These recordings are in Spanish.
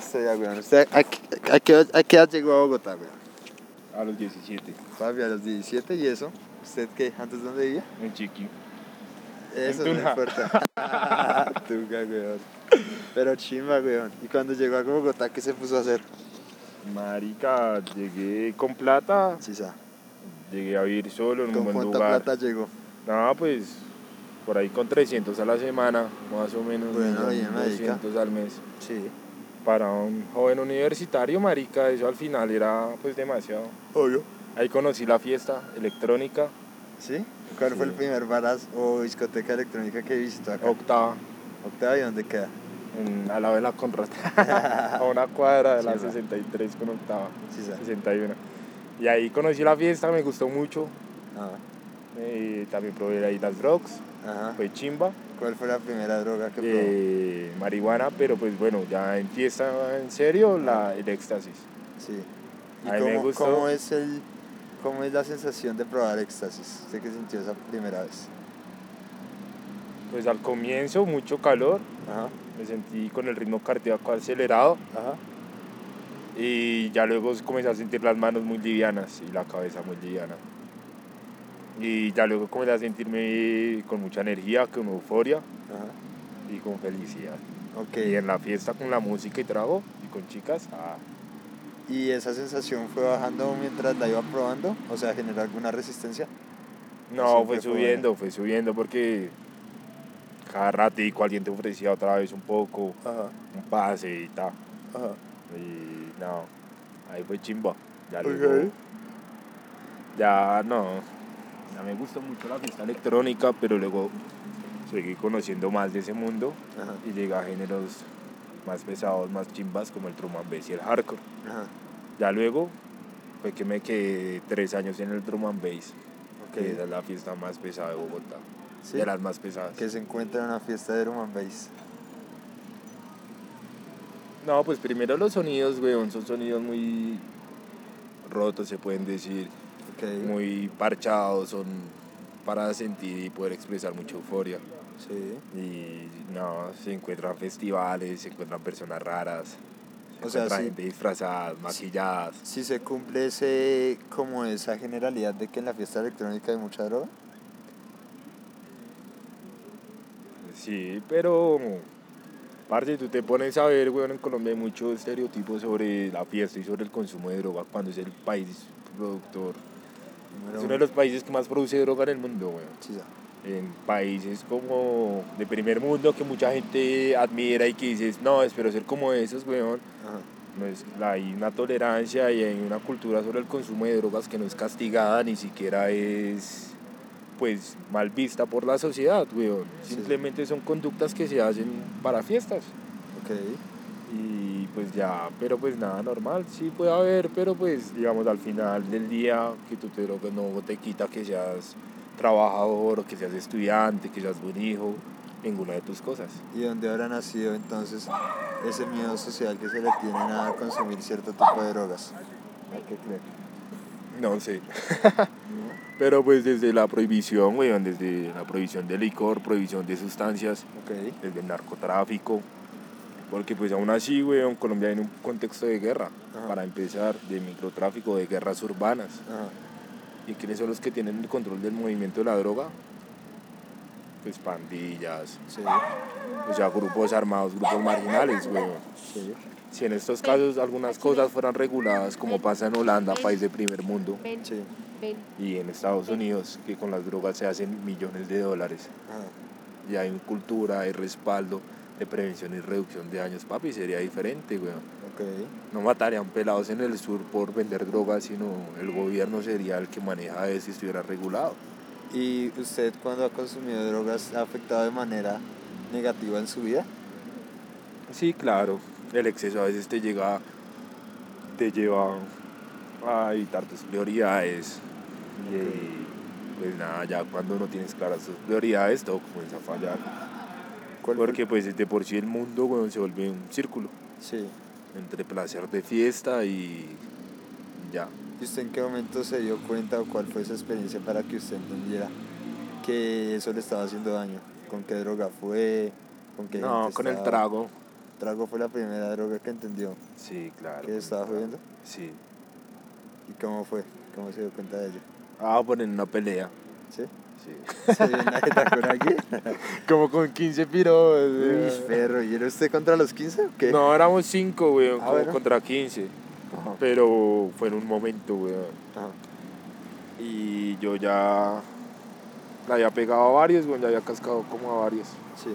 historia, weón. ¿Usted a, qué- a qué, a qué edad llegó a Bogotá, weón? A los 17, Papi, a los 17 y eso. ¿Usted qué? ¿Antes dónde vivía? en Chiqui. Eso no importa. Tunja, weón. Pero chimba, weón. ¿Y cuando llegó a Bogotá, qué se puso a hacer? Marica, llegué con plata, Sí, sa. llegué a vivir solo en un ¿Con buen cuánta lugar. plata llegó? No, pues por ahí con 300 a la semana, más o menos. Bueno, bien, marica. 200 al mes. Sí. Para un joven universitario, marica, eso al final era pues demasiado. Obvio. Ahí conocí la fiesta electrónica, ¿Sí? ¿Cuál fue el Sí. primer baraz o discoteca electrónica que visitó acá? octava, Octavio, ¿dónde queda? en, a la vela con a una cuadra de la Sí, va. 63 con octava, Sí, sa. 61. Y ahí conocí la fiesta, me gustó mucho. Ajá. eh, también probé ahí las drugs, Ajá. fue chimba. ¿Cuál fue la primera droga que probó? eh, marihuana, pero pues bueno, ya en fiesta en serio, la, el éxtasis. Sí. ¿Y A mí me cómo, gustó. cómo es el, cómo es la sensación de probar éxtasis? ¿Usted qué sintió esa primera vez? Pues al comienzo mucho calor, Ajá. me sentí con el ritmo cardíaco acelerado Ajá. y ya luego comencé a sentir las manos muy livianas y la cabeza muy liviana. Y ya luego comencé a sentirme con mucha energía, con euforia Ajá. y con felicidad. Y en la fiesta con la música y trago y con chicas, ah, ¿Y esa sensación fue bajando mientras la iba probando? O sea, ¿generó alguna resistencia? no, fue subiendo, fue subiendo porque cada ratico alguien te ofrecía otra vez un poco, Ajá. un pase y tal. Ajá. Y no, ahí fue chimba. Ya luego, ya no, ya me gustó mucho la fiesta electrónica, pero luego seguí conociendo más de ese mundo Ajá. y llegué a géneros más pesados, más chimbas como el drum and bass y el hardcore. Ajá. Ya luego fue que me quedé tres años en el drum and bass, Ok. que era la fiesta más pesada de Bogotá, Sí. de las más pesadas. Que se encuentra en una fiesta de drum and bass. No, pues primero los sonidos, weón, son sonidos muy rotos, se pueden decir. Muy parchados, son para sentir y poder expresar mucha euforia. Sí. Y no, se encuentran festivales, se encuentran personas raras, se O sea, encuentra sí. gente disfrazada, maquilladas. Si se cumple ese, como esa generalidad de que en la fiesta electrónica hay mucha droga. Sí, pero parte tú te pones a ver, weón, en Colombia hay mucho estereotipo sobre la fiesta y sobre el consumo de droga cuando es el país productor. Número Es uno de los países que más produce droga en el mundo, weón. Sí, en países como de primer mundo que mucha gente admira y que dices, no, espero ser como esos, weón. Ajá. No es, hay una tolerancia y hay una cultura sobre el consumo de drogas que no es castigada, ni siquiera es pues mal vista por la sociedad, weón. Sí. Simplemente son conductas que se hacen para fiestas. Ok. Y pues ya, pero pues nada, normal, sí puede haber, pero pues digamos al final del día que tú te drogas no te quita que seas trabajador que seas estudiante, que seas buen hijo, ninguna de tus cosas. ¿Y dónde habrá nacido entonces ese miedo social que se le tiene a consumir cierto tipo de drogas? ¿A qué cree? No sé. Pero pues desde la prohibición, weón, desde la prohibición de licor, prohibición de sustancias, desde el narcotráfico, porque pues aún así, weón, Colombia en un contexto de guerra, Ajá. para empezar, de microtráfico, de guerras urbanas. Ajá. ¿Y quiénes son los que tienen el control del movimiento de la droga? Pues pandillas, Sí. o sea, grupos armados, grupos marginales, weón. Sí. Si en estos casos algunas cosas fueran reguladas, como pasa en Holanda, país de primer mundo, Sí. y en Estados Unidos, que con las drogas se hacen millones de dólares, Ajá. y hay cultura, hay respaldo de prevención y reducción de daños, papi, sería diferente, weón. Ok. No matarían pelados en el sur por vender drogas, sino el gobierno sería el que maneja eso si estuviera regulado. ¿Y usted cuando ha consumido drogas ha afectado de manera negativa en su vida? Sí, claro. El exceso a veces te llega, te lleva a evitar tus prioridades. Y pues nada, ya cuando no tienes claras tus prioridades, todo comienza a fallar. ¿Cuál fue- Porque pues de por sí el mundo se vuelve un círculo Sí. entre placer de fiesta y ya. ¿Y usted en qué momento se dio cuenta o cuál fue esa experiencia para que usted entendiera que eso le estaba haciendo daño? ¿Con qué droga fue? ¿Con qué No, con el trago. trago fue la primera droga que entendió Sí, claro. que el estaba jodiendo. Sí. ¿Y cómo fue? ¿Cómo se dio cuenta de ello? Ah, poner una pelea. ¿Sí? Sí. ¿Se dio una alguien? Como con 15 piros. Uy, perro, ¿y era usted contra los 15 o qué? No, éramos 5, weón, Ah, bueno. contra 15. Ajá. Pero fue en un momento, weón. Ajá. Y yo ya le había pegado a varios, weón, ya había cascado como a varios. Sí.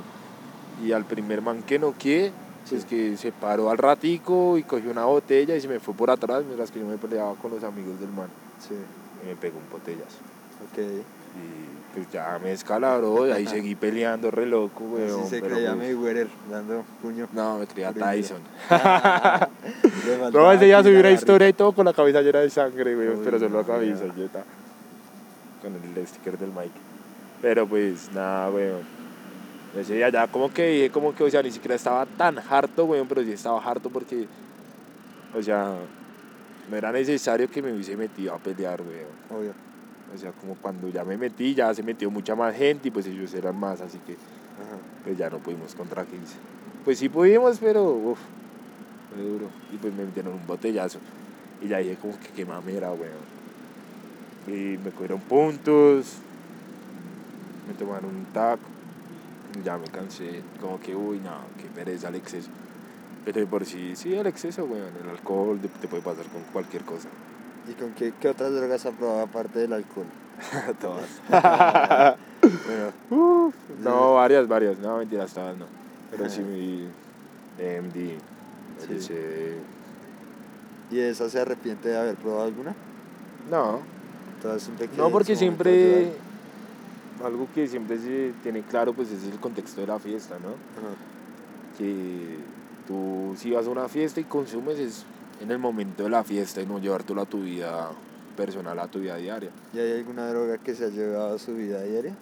Y al primer man que noqué, pues Sí. que se paró al ratico y cogió una botella y se me fue por atrás mientras que yo me peleaba con los amigos del man. Sí. Y me pegó un botellazo. Ok. Y pues ya me escalabró y ahí seguí peleando re loco, weón. Así se pero, creía pues, Mayweather dando puño. No, me creía Tyson. Le No, ese día aquí subí una historia y todo con la cabeza llena de sangre, weón, pero solo la cabeza, weón. yo ta- con el sticker del Mike. Pero pues nada, weón. Ese día ya como que dije, como que, o sea, ni siquiera estaba tan harto, weón, pero sí estaba harto porque, o sea, no era necesario que me hubiese metido a pelear, weón. Obvio. O sea, como cuando ya me metí, ya se metió mucha más gente y pues ellos eran más, así que pues ya no pudimos contra 15. Pues sí pudimos, pero uff, fue duro. Y pues me metieron un botellazo. Y ya dije como que qué mamera, weón. Y me cogieron puntos, me tomaron un tac, y ya me cansé. Como que, uy, no, qué pereza el exceso. Pero por sí, sí, el exceso, weón. El alcohol te puede pasar con cualquier cosa. ¿Y con qué, qué otras drogas ha probado aparte del alcohol? Todas. Bueno, no, varias, varias. No, mentiras, todas no. Pero sí mi MD, Sí. ¿y de esa se arrepiente de haber probado alguna? No, Todas no porque siempre, algo que siempre se tiene claro pues es el contexto de la fiesta, ¿no? Ajá. Que tú si vas a una fiesta y consumes es en el momento de la fiesta y no llevártelo a tu vida personal, a tu vida diaria. ¿Y hay alguna droga que se ha llevado a su vida diaria?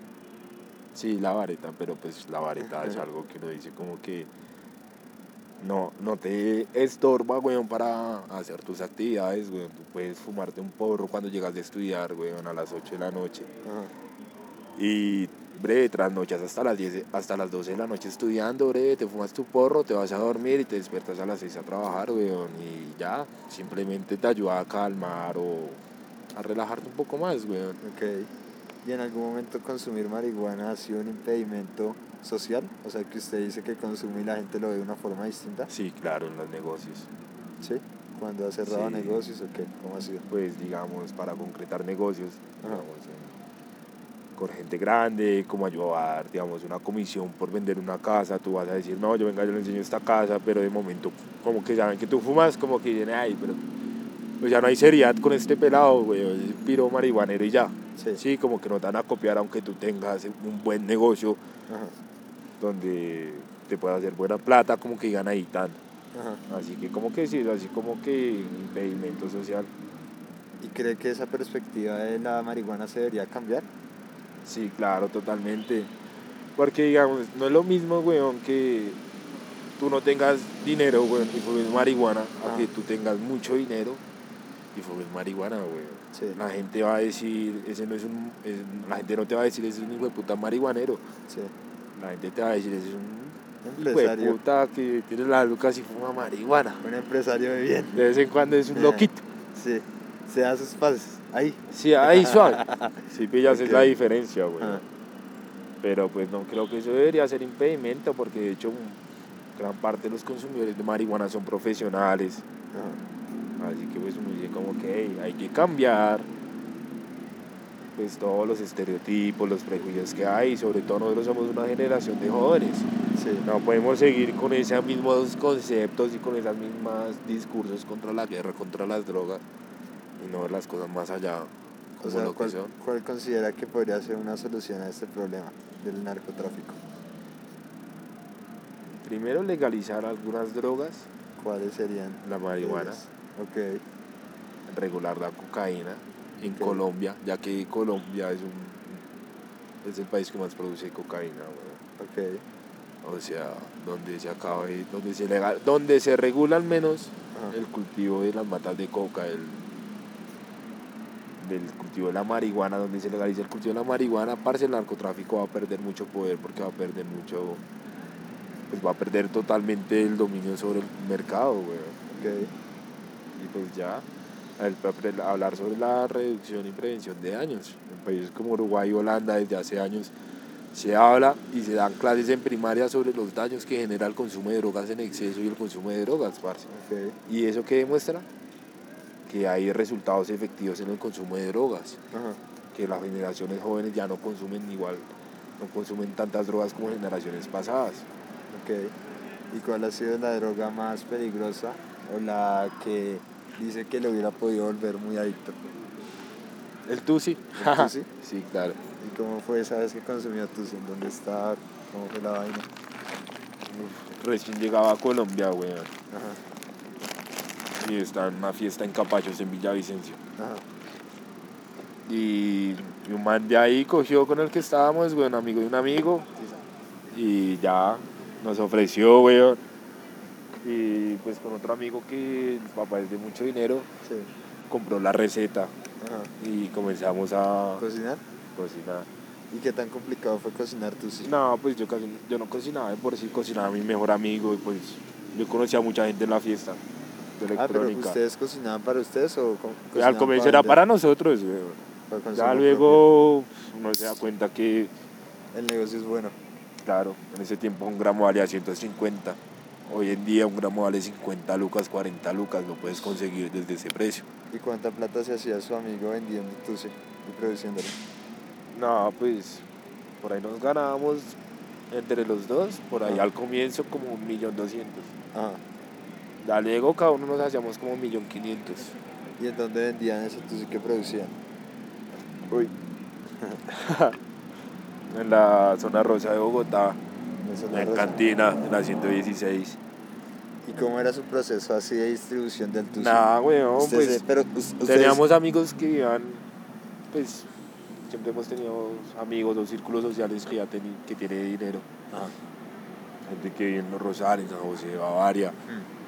Sí, la vareta, pero pues la vareta es algo que uno dice como que no, no te estorba, weón, para hacer tus actividades, weón. Tú puedes fumarte un porro cuando llegas de estudiar, weón, a las 8 de la noche. Ajá. Y, breve, trasnochas hasta las 10, hasta las 12 de la noche estudiando, breve, te fumas tu porro, te vas a dormir y te despiertas a las 6 a trabajar, weón. Y ya, simplemente te ayuda a calmar o a relajarte un poco más, weón. Ok. ¿Y en algún momento consumir marihuana ha sido un impedimento social? O sea, que usted dice que consume y la gente lo ve de una forma distinta. Sí, claro, en los negocios. ¿Sí? Cuando ha cerrado Sí. negocios o qué? ¿Cómo ha sido? pues digamos, para concretar negocios, Ajá. digamos, en- con gente grande, como ayudar, digamos, una comisión por vender una casa, tú vas a decir, no, yo venga, yo le enseño esta casa, pero de momento, como que saben que tú fumas, como que dicen, ay, pero pues ya no hay seriedad con este pelado, güey, es piro marihuanero y ya. Sí. Sí, como que no te van a copiar aunque tú tengas un buen negocio Ajá. donde te pueda hacer buena plata, como que digan ahí tan. Ajá. Así que como que sí, así como que impedimento social. ¿Y cree que esa perspectiva de la marihuana se debería cambiar? Sí, claro, totalmente. Porque, digamos, no es lo mismo, weón, que tú no tengas dinero, weón, y fumes marihuana, Ajá. a que tú tengas mucho dinero y fumes marihuana, weón. Sí. La gente va a decir, ese no es un, es- la gente no te va a decir, ese es un hijo de puta marihuanero. Sí. La gente te va a decir, ese es un hijo de Empresario. puta que tiene la lucas y fuma marihuana. Un empresario de bien. De vez en cuando es un loquito. Sí. Se da sus pases. Ahí. Sí, ahí suave. Sí, pillas, es la Ok. diferencia, weón. Ajá. Pero pues no creo que eso debería ser impedimento porque de hecho gran parte de los consumidores de marihuana son profesionales. Ajá. Así que pues uno dice como que "Hey, hay que cambiar pues todos los estereotipos, los prejuicios que hay, sobre todo nosotros somos una generación de jóvenes. Sí. No podemos seguir con esos mismos conceptos y con esos mismos discursos contra la guerra, contra las drogas y no ver las cosas más allá O como sea, lo que ¿cuál, son. cuál considera que podría ser una solución a este problema del narcotráfico? Primero legalizar algunas drogas, ¿Cuáles serían? la marihuana. ellas? Ok. regular la cocaína en. Colombia, ya que Colombia es un es el país que más produce cocaína. Ok. o sea, donde se acabe, donde se legal, donde se regula al menos Ajá. el cultivo de las matas de coca, el del cultivo de la marihuana, donde se legaliza el cultivo de la marihuana, parce el narcotráfico va a perder mucho poder porque va a perder mucho pues va a perder totalmente el dominio sobre el mercado, weón. Ok. Y pues ya, el- hablar sobre la reducción y prevención de daños. En países como Uruguay y Holanda desde hace años se habla y se dan clases en primaria sobre los daños que genera el consumo de drogas en exceso y el consumo de drogas, parce. Ok. ¿Y eso qué demuestra? Que hay resultados efectivos en el consumo de drogas, Ajá. que las generaciones jóvenes ya no consumen igual, no consumen tantas drogas como generaciones pasadas. Ok. ¿Y cuál ha sido la droga más peligrosa o la que dice que le hubiera podido volver muy adicto? ¿El Tusi? ¿El Tusi? sí, claro. ¿Y cómo fue esa vez que consumió Tusi? ¿En dónde estaba? ¿Cómo fue la vaina? Recién llegaba a Colombia, weón. Ajá. Y estaba en una fiesta en Capachos, en Villavicencio. Ajá. Y, y un man de ahí cogió con el que estábamos, weón, amigo de un amigo. Y ya nos ofreció, weón. Y pues con otro amigo que el papá es de mucho dinero, Sí. compró la receta Ajá. y comenzamos a ¿Cocinar? cocinar. ¿Y qué tan complicado fue cocinar Tusi? No, pues yo casi yo no cocinaba, de por sí cocinaba mi mejor amigo y pues yo conocía a mucha gente en la fiesta de Ah, pero. ¿ustedes cocinaban para ustedes o al comienzo era para nosotros. Para consumo Ya luego uno se da cuenta que? El negocio es bueno. claro, en ese tiempo un gramo valía 150. Hoy en día un gramo vale 50 lucas, 40 lucas, lo puedes conseguir desde ese precio. ¿Y cuánta plata se hacía su amigo vendiendo Tusi y produciéndolo? No, pues por ahí nos ganábamos entre los dos, por ahí Ah. al comienzo como un millón doscientos. Ajá. Ya luego cada uno nos hacíamos como un millón quinientos. ¿Y en dónde vendían ese Tusi que producían? Uy. en la zona rosa de Bogotá, Eso en cantina, en la 116. ¿Y cómo era su proceso así de distribución del Tusi? Nada, weón, pues pero ustedes- teníamos amigos que iban, pues siempre hemos tenido amigos o círculos sociales que ya teni- que tiene dinero. Ajá. Gente que vive en Los Rosales, en San José de Bavaria. Mm.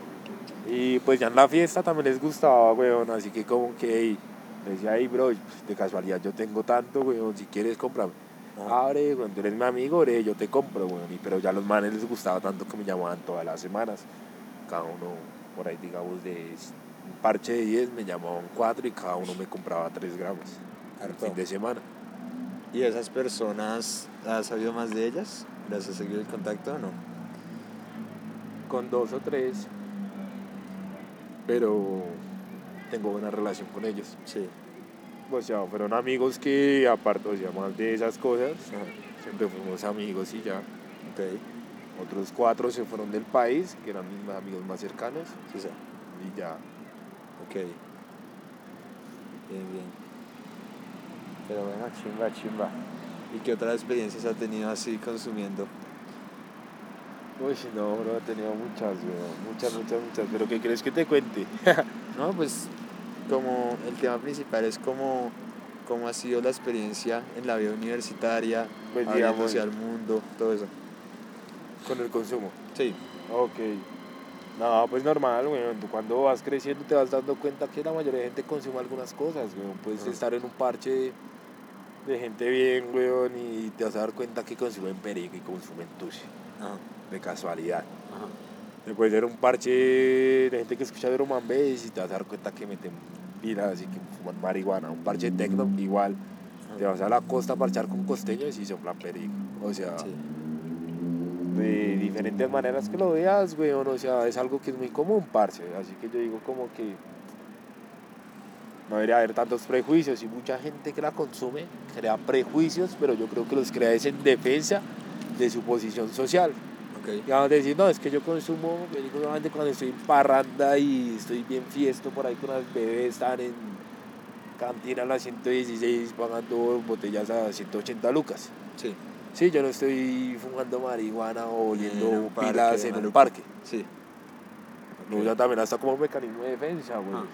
Y pues ya en la fiesta también les gustaba, weón, así que como que ey, le decía, hey, bro, pues, de casualidad yo tengo tanto, weón, si quieres cómprame. Ajá. Abre, cuando eres mi amigo, bre, yo te compro, weón. Y, pero ya a los manes les gustaba tanto que me llamaban todas las semanas. Cada uno, por ahí digamos, de un parche de 10 me llamaban 4 y cada uno me compraba 3 gramos al fin de semana. ¿Y esas personas, has sabido más de ellas? ¿Las has seguido el contacto o no? Con dos o tres, pero tengo buena relación con ellos. Sí. O sea, fueron amigos que, aparte, o sea, más de esas cosas, Ajá. siempre fuimos amigos y ya. Ok. Otros cuatro se fueron del país, que eran mis amigos más cercanos, Sí, sí. y ya. Ok. Bien, bien. Pero bueno, chimba, chimba. ¿Y qué otras experiencias ha tenido así consumiendo? Uy, no, bro, he tenido muchas, weón. Muchas, muchas, muchas. ¿Pero qué crees que te cuente? No, pues como el tema principal es cómo, cómo ha sido la experiencia en la vida universitaria, Pues, digamos- al mundo, todo eso. Con el consumo. Sí. Ok. No, pues normal, weón. Tú cuando vas creciendo te vas dando cuenta que la mayoría de gente consume algunas cosas, weón. Puedes estar en un parche de gente bien, weón, y te vas a dar cuenta que consumen perico y consumen tusi. Ajá. De casualidad. Ajá. Puede ser un parche de gente que escucha Drum and Bass y te vas a dar cuenta que meten pilas y que fuman marihuana. Un parche de tecno, igual. Te vas a la costa a parchar con costeños y soplan perico. O sea, Sí. de diferentes maneras que lo veas, weón. O sea, es algo que es muy común, parce. Así que yo digo como que no debería haber tantos prejuicios y mucha gente que la consume crea prejuicios, pero yo creo que los crea es en defensa de su posición social. Ok. Y vamos a decir, no, es que yo consumo perico solamente cuando estoy en parranda y estoy bien fiesto por ahí con las bebés, están en cantina a las 116 pagando botellas a 180 lucas. Sí. Sí, yo no estoy fumando marihuana o oliendo parque, pilas en un parque. Sí. Lo usan también hasta como mecanismo de defensa, güey. Ah.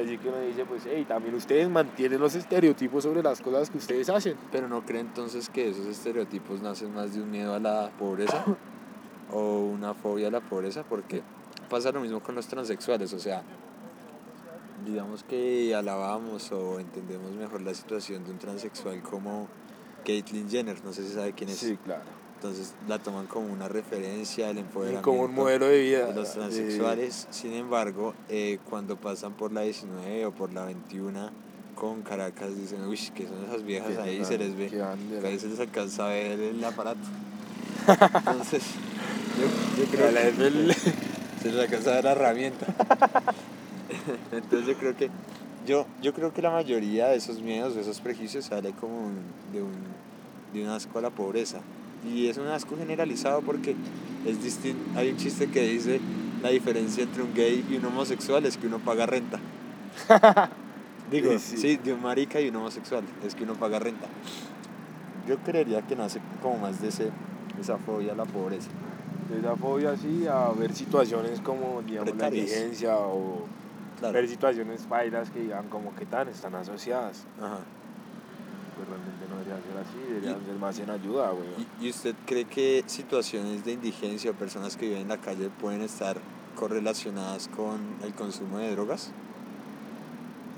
Así que uno dice, pues, hey, también ustedes mantienen los estereotipos sobre las cosas que ustedes hacen. Pero no cree entonces que esos estereotipos nacen más de un miedo a la pobreza o una fobia a la pobreza, porque pasa lo mismo con los transexuales, o sea, digamos que alabamos o entendemos mejor la situación de un transexual como Caitlyn Jenner, no sé si sabe quién es. Sí, claro. Entonces la toman como una referencia del Y empoderamiento como un modelo de vida. de los transexuales. Sin embargo, eh, cuando pasan por la 19 o por la 21 con Caracas, dicen, uy, que son esas viejas ahí, van- se les ve. que ahí se les alcanza a ver el aparato. Entonces, creo a la que FL. se les alcanza a la herramienta. Entonces yo creo que yo, yo creo que la mayoría de esos miedos, de esos prejuicios sale como un- de, un, de un asco a la pobreza. Y es un asco generalizado porque es distinto. Hay un chiste que dice la diferencia entre un gay y un homosexual es que uno paga renta. Digo, Sí, sí, sí. de un marica y un homosexual es que uno paga renta. Yo creería que nace como más de ese, esa fobia a la pobreza. Esa fobia sí a ver situaciones como, digamos, la Precarias. indigencia o Claro. ver situaciones bailas que digan como que tan están asociadas. Ajá. Pues realmente no debería ser así, deberían ser más en ayuda, güey. ¿Y, y usted cree que situaciones de indigencia o personas que viven en la calle pueden estar correlacionadas con el consumo de drogas?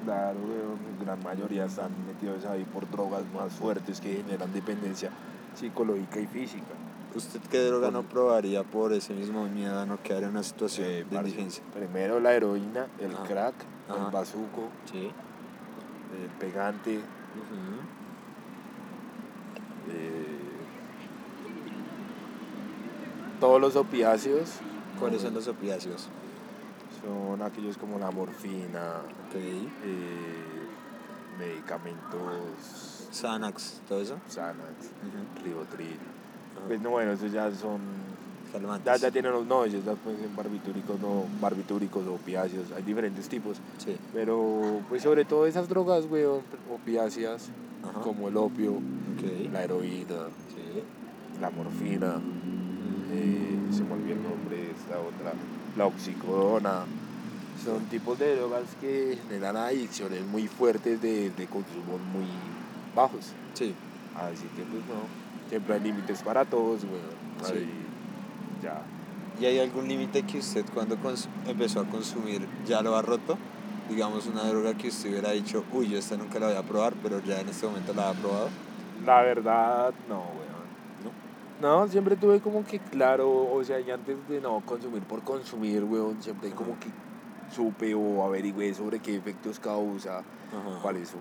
Claro, güey, gran mayoría están metidos ahí por drogas más fuertes que generan dependencia psicológica y física. ¿Usted qué droga no probaría por ese mismo miedo a no quedar en una situación Eh, de indigencia? Primero la heroína, el Ajá. crack, Ajá. el bazuco, Sí. el pegante, eh, todos los opiáceos. ¿Cuáles son los opiáceos? Son aquellos como la morfina, eh, medicamentos, Xanax, todo eso. Xanax, Ujú. Ribotril. Pues no, bueno, esos ya son Calmantes. Ya, ya tienen los, no, ya pueden ser barbitúricos, no, barbitúricos, opiáceos, hay diferentes tipos. Sí. Pero, pues sobre todo esas drogas, weón, opiáceas, Ajá. como el opio, la heroína, Sí. la morfina, eh, se me olvidó el nombre de esta otra, la oxicodona. Son tipos de drogas que generan adicciones muy fuertes de, de consumo muy bajos. Sí. Así que, pues no, siempre hay límites para todos, weón. Sí. Ahí, ya. ¿Y hay algún límite que usted cuando empezó a consumir ya lo ha roto? Digamos una droga que usted hubiera dicho, uy, yo esta nunca la voy a probar, pero ya en este momento la ha probado. La verdad, no, weón. No, siempre tuve como que claro, o sea, y antes de no consumir por consumir, weón, siempre Ajá. como que supe o averigüé sobre qué efectos causa, Ajá. cuáles son,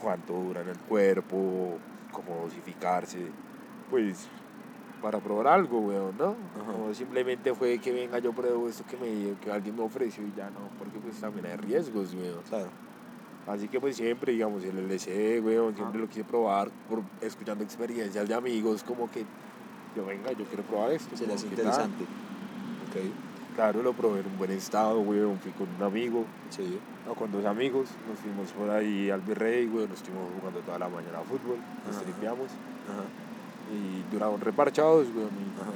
cuánto dura en el cuerpo, cómo dosificarse, pues para probar algo, weón, ¿no? Ajá. No simplemente fue que venga yo pruebo esto que me que alguien me ofreció y ya no, porque pues también hay riesgos, weón. Claro. Así que pues siempre, digamos, el LSD, weón, siempre lo quise probar por escuchando experiencias de amigos, como que yo venga, yo quiero probar esto. Se le como, hace ¿qué tal? interesante. Ok. Claro, lo probé en un buen estado, weón, fui con un amigo, Sí. no, con dos amigos, nos fuimos por ahí al Virrey, weón, nos estuvimos jugando toda la mañana a fútbol, nos Ajá. tripeamos Ajá. y duraron reparchados, weón, y Ajá.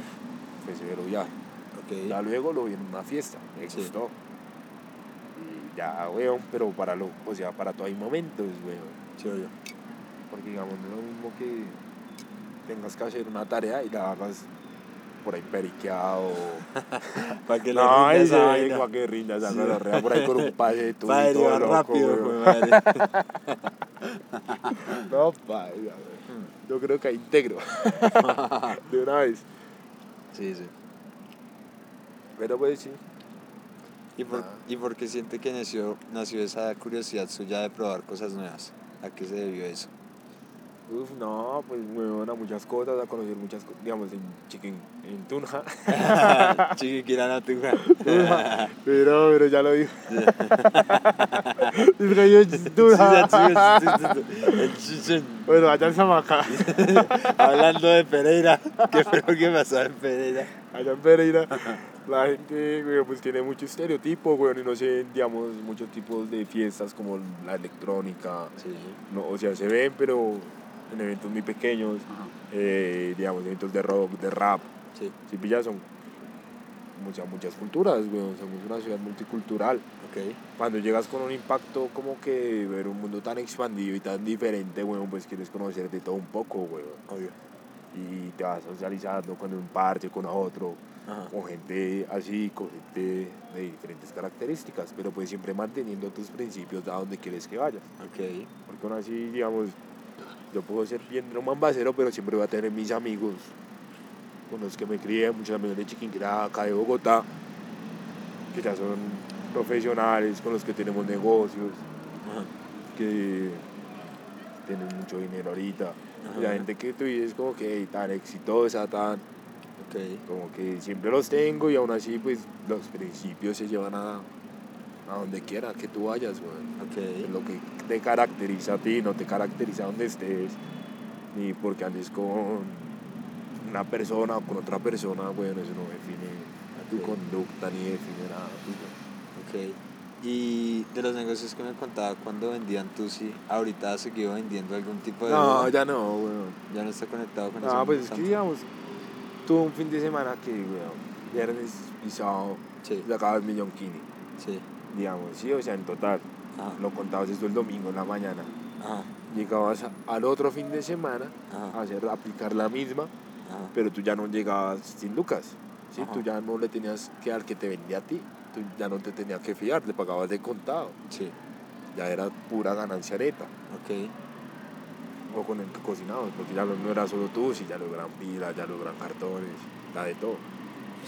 fue severo viaje. Ya luego lo vi en una fiesta, me Sí. gustó. Y ya, weón, pero para lo, o sea, para todo hay momentos, weón. Sí, oye. Porque digamos, no es lo mismo que tengas que hacer una tarea y la hagas por ahí periqueado. Para que le no, rinda esa vaina. para que rinda esa Sí. gonorrea por ahí con un pase de todo. Padre, todo loco, rápido, güey, madre. No, weón. Yo creo que ahí integro. de una vez. Sí, sí. Pero pues sí. ¿Y por. ¿Y por qué siente que nació, nació esa curiosidad suya de probar cosas nuevas? ¿A qué se debió eso? Uf, no, pues weón, a muchas cosas, a conocer muchas cosas. Digamos, en Chicken, en Tunja. Chiquiquira natuja. pero, pero ya lo dijo. Tunja. Bueno, allá en Samaca. Hablando de Pereira, ¿qué fue lo que pasó en Pereira? allá en Pereira, la gente, güey, pues tiene mucho estereotipo, güey, y no sé, digamos, muchos tipos de fiestas como la electrónica, Sí. no, o sea, se ven, pero en eventos muy pequeños, eh, digamos, eventos de rock, de rap, Sí. si pillas, son muchas, muchas culturas, güey, somos una ciudad multicultural. Ok. Cuando llegas con un impacto como que ver un mundo tan expandido y tan diferente, güey, pues quieres conocer de todo un poco, güey, Obvio. y te vas socializando con un parche, con otro, Ajá. con gente así, con gente de diferentes características, pero pues siempre manteniendo tus principios a donde quieres que vayas. Ok. Porque aún así, digamos, yo puedo ser bien romambacero, pero siempre voy a tener mis amigos con los que me crié, muchos amigos de Chiquinquirá, acá de Bogotá, que ya son profesionales, con los que tenemos negocios, que tienen mucho dinero ahorita. Y la gente que tú dices como que tan exitosa, tan, como que siempre los tengo y aún así pues los principios se llevan a, a donde quiera que tú vayas, weón. Es Ok. lo que te caracteriza a ti, no te caracteriza donde estés, ni porque andes con una persona o con otra persona, bueno, eso no define tu Ok. conducta ni define nada. no. Ok. Y de los negocios que me contaba cuando vendían Tusi, ahorita ha seguido vendiendo algún tipo de. No, ya no, weón. Ya no está conectado con eso. No, pues es que digamos, tuve un fin de semana que, weón, viernes y sábado, Sí, sacabas millón kini, sí. Digamos, sí, o sea, en total, Ajá. lo contabas esto el domingo en la mañana. Ajá. Llegabas a- al otro fin de semana a Ajá. hacer, aplicar la misma, pero tú ya no llegabas sin lucas, ¿sí? Tú ya no le tenías que al que te vendía a ti, tú ya no te tenías que fiar, le pagabas de contado, Sí. ya era pura ganancia neta. Ok. O con el que cocinabas, porque ya no era solo tú, si ya lo eran pilas, ya lo eran cartones, ya de todo.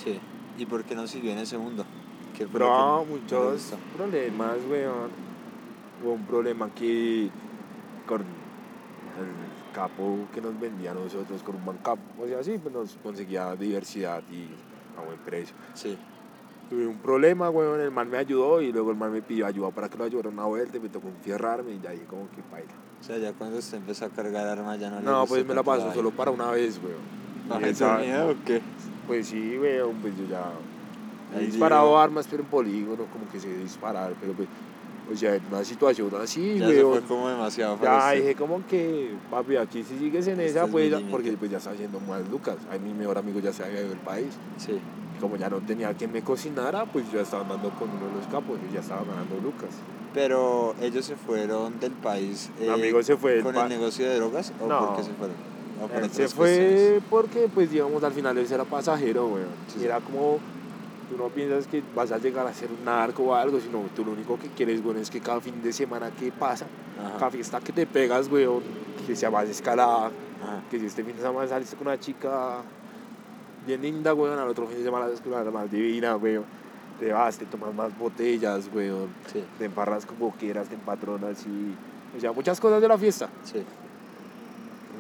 Sí. ¿Y por qué no siguió en ese mundo? ¿Qué fue Pero lo que no muchos problemas, weón. Hubo un problema aquí con el capo que nos vendía a nosotros con un buen capo. O sea, sí, pues nos conseguía diversidad y a buen precio. Sí. Tuve un problema, weón, el man me ayudó y luego el man me pidió ayuda para que lo ayudara una vuelta y me tocó enfierrarme y ya ahí como que baila. O sea, ya cuando usted empezó a cargar armas ya no le No, pues me la paso solo para una vez, weón. vaina. Y ¿Ay, esa- miedo o qué? Pues sí, weón, pues yo ya he disparado armas, pero en polígono, como que sé disparar, pero pues, o sea, en una situación así, Ya se fue como demasiado Ya usted. dije como que, papi, aquí si sigues en Este esa, es pues, mi porque pues ya está haciendo más Lucas. A mi mejor amigo ya se había ido del país. Sí. Y como ya no tenía quien me cocinara, pues yo estaba andando con uno de los capos y ya estaba ganando Lucas. Pero ellos se fueron del país Mi eh, amigo se fue del con el negocio de drogas o No. por qué se fueron? Él otras se cuestiones. fue porque, pues, digamos, al final él era pasajero, weón. Sí, Y sí. Era como, tú no piensas que vas a llegar a ser un narco o algo, sino tú lo único que quieres, es que cada fin de semana que pasa, Ajá, cada fiesta que te pegas, weón, que sea más escalada, ajá. que si este fin de semana saliste con una chica bien linda, weón, al otro fin de semana sales con una más divina, weón. Te vas, te tomas más botellas, weón. Sí, Te emparras como quieras, te empatronas y... O sea, muchas cosas de la fiesta. sí.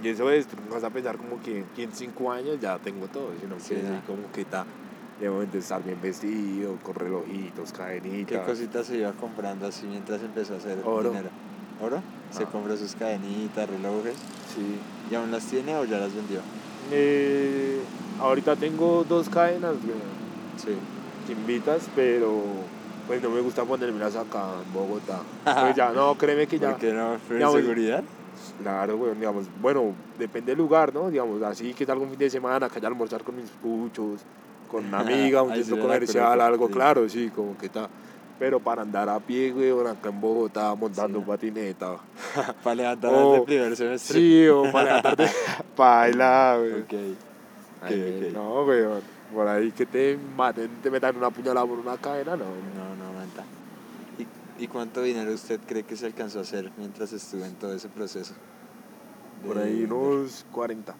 Y eso es, tú vas a pensar como que, que en cinco años ya tengo todo, sino que Sí, ahí como que está de momento estar bien vestido, con relojitos, ¿Qué cadenitas. cositas se iba comprando así mientras empezó a hacer Oro. dinero? ¿Oro? Se Ah. compró sus cadenitas, relojes. Sí. ¿Y aún las tiene o ya las vendió? Eh, ahorita tengo dos cadenas. Sí. chimbitas, pero pues no me gusta ponérmelas acá en Bogotá. Pues ya, no, créeme que ya. ¿Por qué no? ¿Por digamos, seguridad? Claro, weón, digamos, bueno, depende del lugar, ¿no? Digamos, así que salgo un fin de semana, que haya a almorzar con mis puchos, con una amiga, un centro comercial, algo sí. claro, sí, como que está. Pero para andar a pie, weón, acá en Bogotá, montando Sí. patineta. Para levantar Oh, desde primer semestre. Sí, o para levantarte, baila, weón. Ok. Ay, ok. No, weón, por ahí que te maten, te metan una puñalada por una cadena, no. No, no aguanta. ¿Y, ¿Y cuánto dinero usted cree que se alcanzó a hacer mientras estuvo en todo ese proceso? Por ahí unos 40.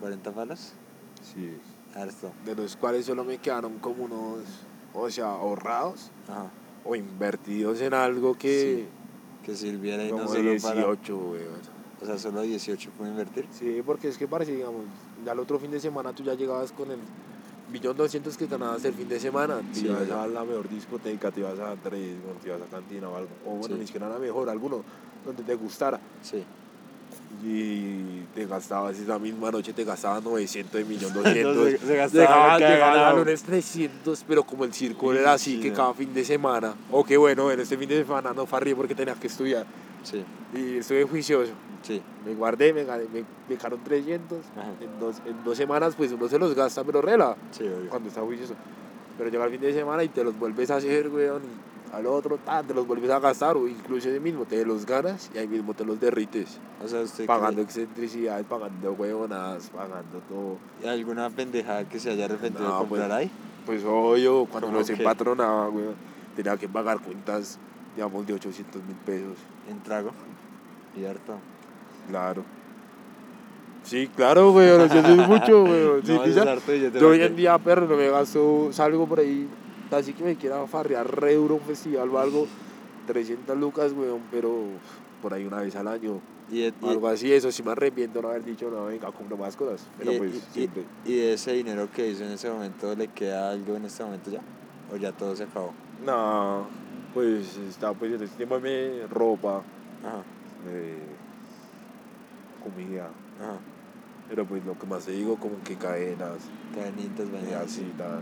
¿40 palos? Sí. Harto. De los cuales solo me quedaron como unos, o sea, ahorrados Ajá. o invertidos en algo que... Que sirviera y no solo 18, weón. para... O sea, solo 18 pudo invertir. Sí, porque es que parece, digamos, ya el otro fin de semana tú ya llegabas con el millón doscientos que ganabas el fin de semana. Te Sí, ibas a la mejor discoteca, te ibas a tres, bueno, te ibas a cantina o algo. O bueno, Sí. ni siquiera la mejor, alguno donde te gustara. Sí. Y te gastabas esa misma noche, te gastabas 900 de millón Entonces, 200. se gastaba Llegabas, lo que había llegabas a ganado. lunes 300, pero como el círculo era así, Sí, que no. cada fin de semana, o que bueno, en este fin de semana no farrí porque tenías que estudiar. Sí, Y estuve juicioso. sí. Me guardé, me, gané, me, me dejaron 300. Ajá. En dos, en dos semanas, pues uno se los gasta, pero rela, cuando está juicioso. Pero llega el fin de semana y te los vuelves a hacer, weón. y al otro, tan, te los vuelves a gastar, o incluso ese mismo, te los ganas y ahí mismo te los derrites. O sea, usted Pagando cree- excentricidades, pagando huevonadas, pagando todo. ¿Alguna pendejada que se haya arrepentido No, de comprar pues- ahí? Pues obvio, cuando ¿Cómo uno se empatronaba, weón, tenía que pagar cuentas, digamos, de 800 mil pesos. En trago. Y harto. Claro. Sí, claro, weón, yo soy mucho, weón. Sí, No, Yo hoy en día, perro, no me gasto, salgo por ahí, así que me quiera farrear re duro un festival o algo, 300 lucas, weón, pero por ahí una vez al año, Y, algo así, eso sí me arrepiento no haber dicho, no, venga, compro más cosas, pero y- pues y- siempre. y de ese dinero que hizo en ese momento, ¿le queda algo en este momento ya? ¿O ya todo se acabó? No, pues está pues en este tiempo me ropa, Ajá, eh, comida, ajá. pero pues lo que más te digo, como que cadenas, Cadenitas, y vainas. así, tal.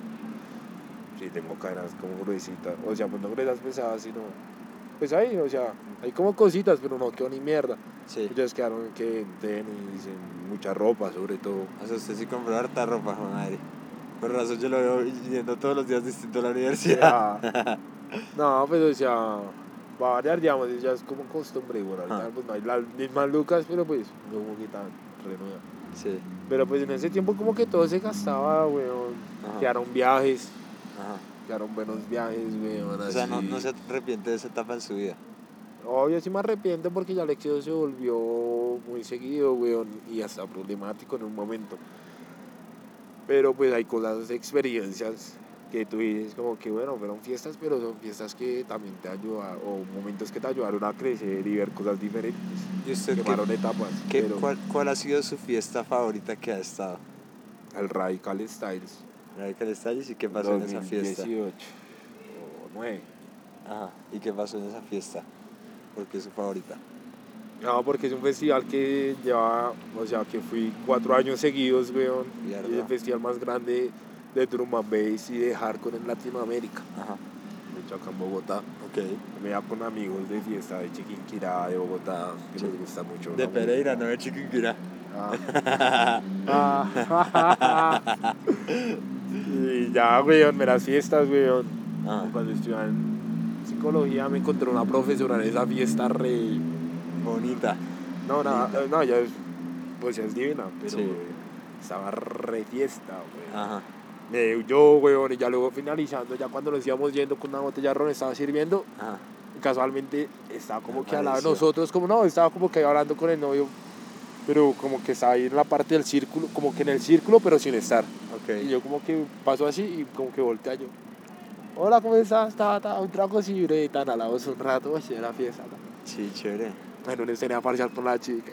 Sí, tengo cadenas como gruesitas, o sea, pues no gruesas pesadas, sino, pues ahí, o sea, hay como cositas, pero no quedó ni mierda. Sí. Muchas quedaron que en tenis, en mucha ropa, sobre todo. O sea, usted sí compró harta ropa, madre. Por razón yo lo veo yendo todos los días distinto a la universidad. No, pues o sea, va a variar, digamos, ya es como costumbre, bueno, ahorita Ah. pues no hay las mismas lucas, pero pues no como que tan renueva. Sí. Pero pues en ese tiempo como que todo se gastaba, weón. Ajá. Quedaron viajes, Ajá. quedaron buenos viajes, weón. O sea, no, así. no se arrepiente de esa etapa en su vida. Obvio sí me arrepiento porque ya el éxito se volvió muy seguido, weón, y hasta problemático en un momento. Pero pues hay cosas, experiencias que tú dices como que bueno, fueron fiestas, pero son fiestas que también te ayudan, o momentos que te ayudaron a crecer y ver cosas diferentes. ¿Y usted qué, Quemaron etapas. qué- pero cuál, cuál ha sido su fiesta favorita que ha estado? el Radical Styles. Radical y qué pasó en esa fiesta. 2018 o 9. Ajá. ¿Y qué pasó en esa fiesta? Porque es su favorita. No, porque es un festival que lleva, o sea, que fui cuatro años seguidos, weón. Y es el festival más grande de drum and bass y de hardcore en Latinoamérica. Ajá. De hecho, acá en Bogotá. Ok. Me da con amigos de fiesta de Chiquinquirá, de Bogotá, que les gusta mucho. De Pereira, no de Chiquinquirá. Ah. Ah. y ya, weón, me las fiestas, weón. Ah, Cuando estudiaba en psicología me encontré una profesora en esa fiesta re... bonita. No, nada, no, ya es, pues ya es divina, pero Sí. estaba re fiesta, weón. Ajá. Eh, yo, weón, y ya luego finalizando, ya cuando nos íbamos yendo con una botella de ron, estaba sirviendo, Ajá. casualmente estaba como que al lado de nosotros, como no, estaba como que hablando con el novio, pero como que estaba ahí en la parte del círculo, como que en el círculo, pero sin estar. Y yo como que pasó así y como que voltea yo. Hola, ¿cómo estás? Estaba, estaba un trago así, y tan alados un rato, así era fiesta. ¿no? Sí, chévere. Bueno, una escena parcial con la chica.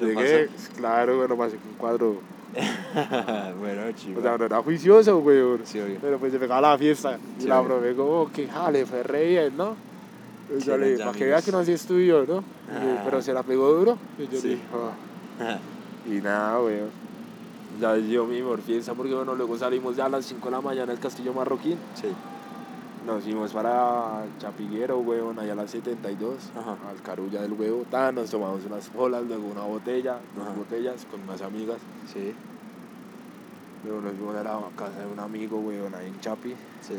¿Lo Llegué, claro, bueno, pasé con un cuadro. bueno, O chico. sea, no era juicioso, weón. Sí, obvio. Pero pues se pegaba la fiesta. Y la probé como que, jale, fue re bien, ¿no? Pues yo le dije, para que vea que no se estudió, ¿no? Ah. Pero se la pegó duro. Y yo Sí. le dije, "Ah". Y nada, weón. Ya yo mi mejor fiesta porque, bueno, luego salimos ya a las 5 de la mañana al Castillo Marroquín. Sí. Nos fuimos para Chapiguero, weón, allá a las 72, Ajá. al Carulla del Huevo. Tan, nos tomamos unas bolas, luego una botella, dos Ajá. botellas con unas amigas. Sí. Luego nos fuimos a la casa de un amigo, weón, ahí en Chapi, Sí.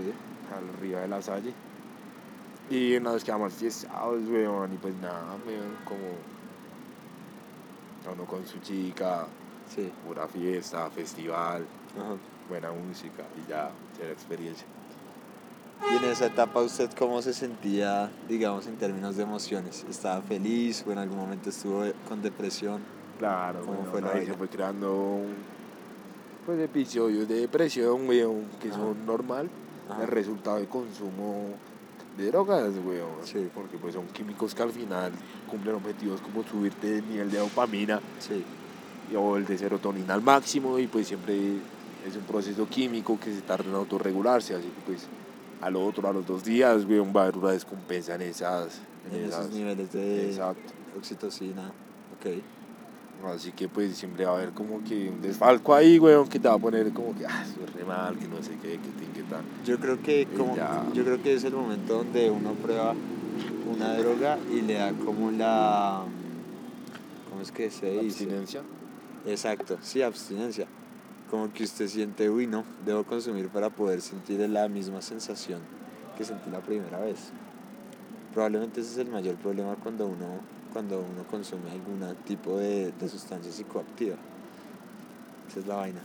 al río de la Salle. Y nos quedamos fiestados, weón, y pues nada, weón, como uno con su chica, Sí. pura fiesta, festival, Ajá. buena música y ya, chévere experiencia. Y en esa etapa, ¿usted cómo se sentía, digamos, en términos de emociones? ¿Estaba feliz o en algún momento estuvo con depresión? Claro, ¿Cómo weón, fue la ahí se fue creando un, pues, episodios de depresión, weón, que Ajá. son normal, Ajá. el resultado de consumo de drogas, weón. Sí. Porque pues son químicos que al final cumplen objetivos como subirte el nivel de dopamina Sí. o el de serotonina al máximo y pues siempre es un proceso químico que se tarda en autorregularse, así que pues al otro, a los dos días, weón, va a haber una descompensa en esas... En esos esas- niveles de Exacto. oxitocina. Ok. Así que pues siempre va a haber como que un desfalco ahí, weón, que te va a poner como que, ah, es re mal, que no sé qué, que tin, que tal. Yo creo que como ya. yo creo que es el momento donde uno prueba una droga y le da como la ¿cómo es que se dice? Abstinencia. Exacto, sí, abstinencia. Como que usted siente, uy, no, debo consumir para poder sentir la misma sensación que sentí la primera vez. Probablemente ese es el mayor problema cuando uno, cuando uno consume algún tipo de, de sustancia psicoactiva. Esa es la vaina.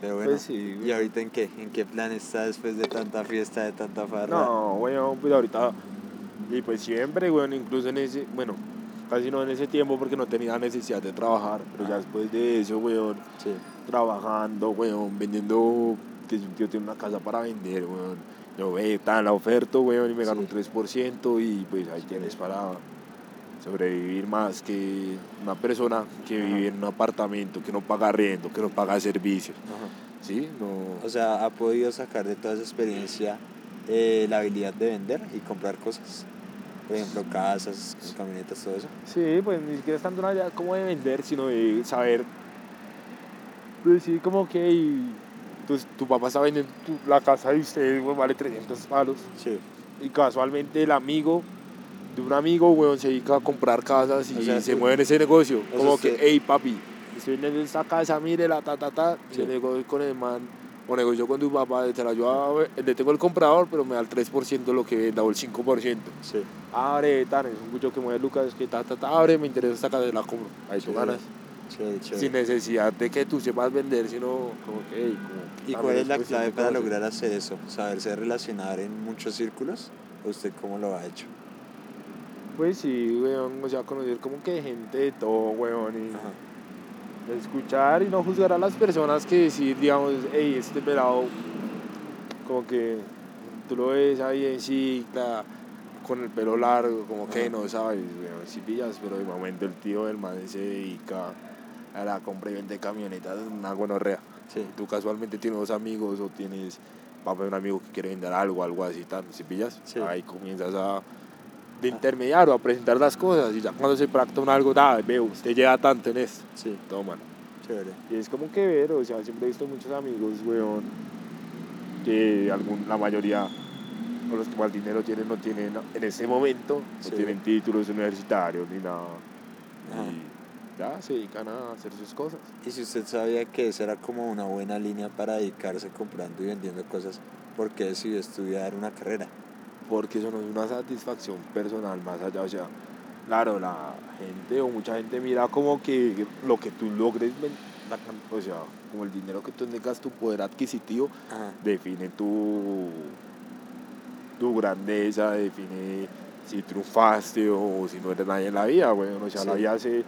Pero bueno, Pues sí, ¿y ahorita en qué? ¿En qué plan está después de tanta fiesta, de tanta farra? No, weón, pues ahorita, y pues siempre, weón, incluso en ese, bueno, casi no en ese tiempo porque no tenía necesidad de trabajar, pero ya después de eso, weón, Sí. trabajando, weón, vendiendo, que tío tiene una casa para vender, weón. Yo ve, está la oferta, weón, y me gano Sí. un 3% y pues ahí tienes para sobrevivir más que una persona que Ajá. vive en un apartamento, que no paga arriendo, que no paga servicios, Ajá. ¿sí? No... O sea, ha podido sacar de toda esa experiencia eh, la habilidad de vender y comprar cosas. Por ejemplo, casas, camionetas, todo eso. Sí, pues ni siquiera es tanto una idea como de vender, sino de saber, decir como que pues, tu papá está vendiendo tu- la casa de ustedes, weón, vale 300 palos. Sí. Y casualmente el amigo de un amigo, weón, se dedica a comprar casas y O sea, se mueve en ese negocio. Como usted- que, hey, papi, estoy vendiendo esta casa, mire la ta, ta, ta. Sí. yo negocio con el man, o negocio con tu papá, te la ayuda, le tengo el comprador, pero me da el 3% lo que venda o el 5%. Sí. Abre, tan, es un cucho que mueve Lucas, que ta, ta, ta, abre, me interesa esta casa, la compro. Ahí tú ganas. Chévere, chévere. Sin necesidad de que tú sepas vender, sino como que, hey, como... ¿Y cuál es la cuestión clave para conocer. lograr hacer eso? ¿Saberse relacionar en muchos círculos? ¿O usted cómo lo ha hecho? Pues sí, weón, o sea, conocer como que gente de todo, weón, y... Ajá. escuchar y no juzgar a las personas que decir, digamos, hey, este pelado, como que tú lo ves ahí en cicla, con el pelo largo, como que no sabes, weón, si pillas, pero de momento el tío del man se dedica la compra y venta de camionetas, es una gonorrea. Sí. Tú casualmente tienes dos amigos o tienes, haber un amigo que quiere vender algo, algo así, tal, si pillas, Sí. ahí comienzas a de intermediario a presentar las cosas y ya cuando se practica algo, da, veo, usted lleva tanto en esto, Sí. toma. Chévere. Y es como que ver, o sea, siempre he visto muchos amigos, weón, que algún, la mayoría, o los que más dinero tienen, no tienen, en ese momento, no tienen títulos universitarios ni nada. Y ya se dedican a hacer sus cosas. Y si usted sabía que esa era como una buena línea para dedicarse comprando y vendiendo cosas, ¿por qué decidió estudiar una carrera? Porque eso no es una satisfacción personal más allá, o sea, claro, la gente o mucha gente mira como que lo que tú logres, la o sea, como el dinero que tú tengas, tu poder adquisitivo, Ajá. define tu, tu grandeza, define si triunfaste o si no eres nadie en la vida, güey. O sea, la Sí. vida se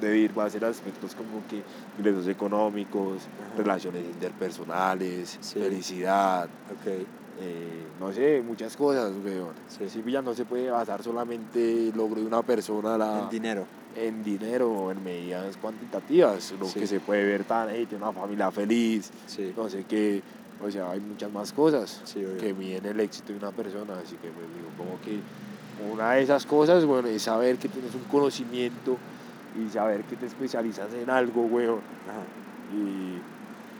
debe ir va a ser aspectos como que ingresos económicos, Ajá. relaciones interpersonales, Sí. felicidad, eh, no sé, muchas cosas, güey. Sí. Si ya no se puede basar solamente el logro de una persona la, El dinero. en dinero o en medidas cuantitativas, lo Sí. que se puede ver tan, hey, tiene una familia feliz, Sí. no sé qué, o sea, hay muchas más cosas Sí, que miden el éxito de una persona, así que pues digo, como que una de esas cosas, bueno, es saber que tienes un conocimiento y saber que te especializas en algo, weón, y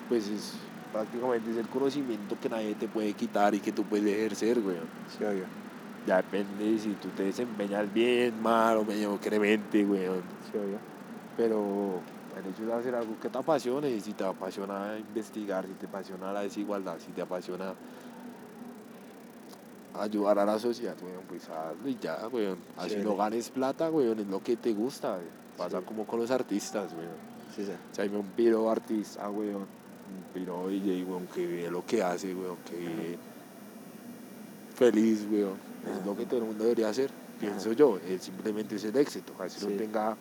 pues es prácticamente es el conocimiento que nadie te puede quitar y que tú puedes ejercer, weón. Sí, obvio. Ya depende si tú te desempeñas bien, mal o mediocremente, weón. Sí, obvio. Pero el hecho de hacer algo que te apasione, y si te apasiona investigar, si te apasiona la desigualdad, si te apasiona ayudar a la sociedad, weón, pues hazlo y ya, weón. Así Chévere. no ganes plata, weón, es lo que te gusta, weón. Pasa Sí. como con los artistas, weón. Sí, sí. O sea, hay un piro artista, weón, un piro DJ, weón, que ve lo que hace, weón, que vive feliz, weón. Es lo que todo el mundo debería hacer, pienso yo. Él simplemente es el éxito. Así Sí. no tenga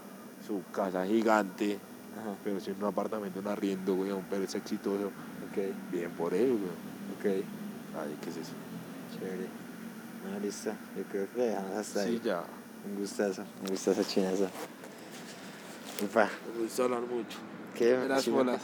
su casa gigante, Ajá. pero si en un apartamento, un arriendo, weón, pero es exitoso, bien por él, weón. Ok. Ay, ¿qué es eso? Chévere. No, listo. Yo creo que dejamos hasta Sí, ahí. ya. Un gustazo. Un gustazo chinazo. Upa. Me gusta hablar mucho. ¿Qué? Las chino? bolas.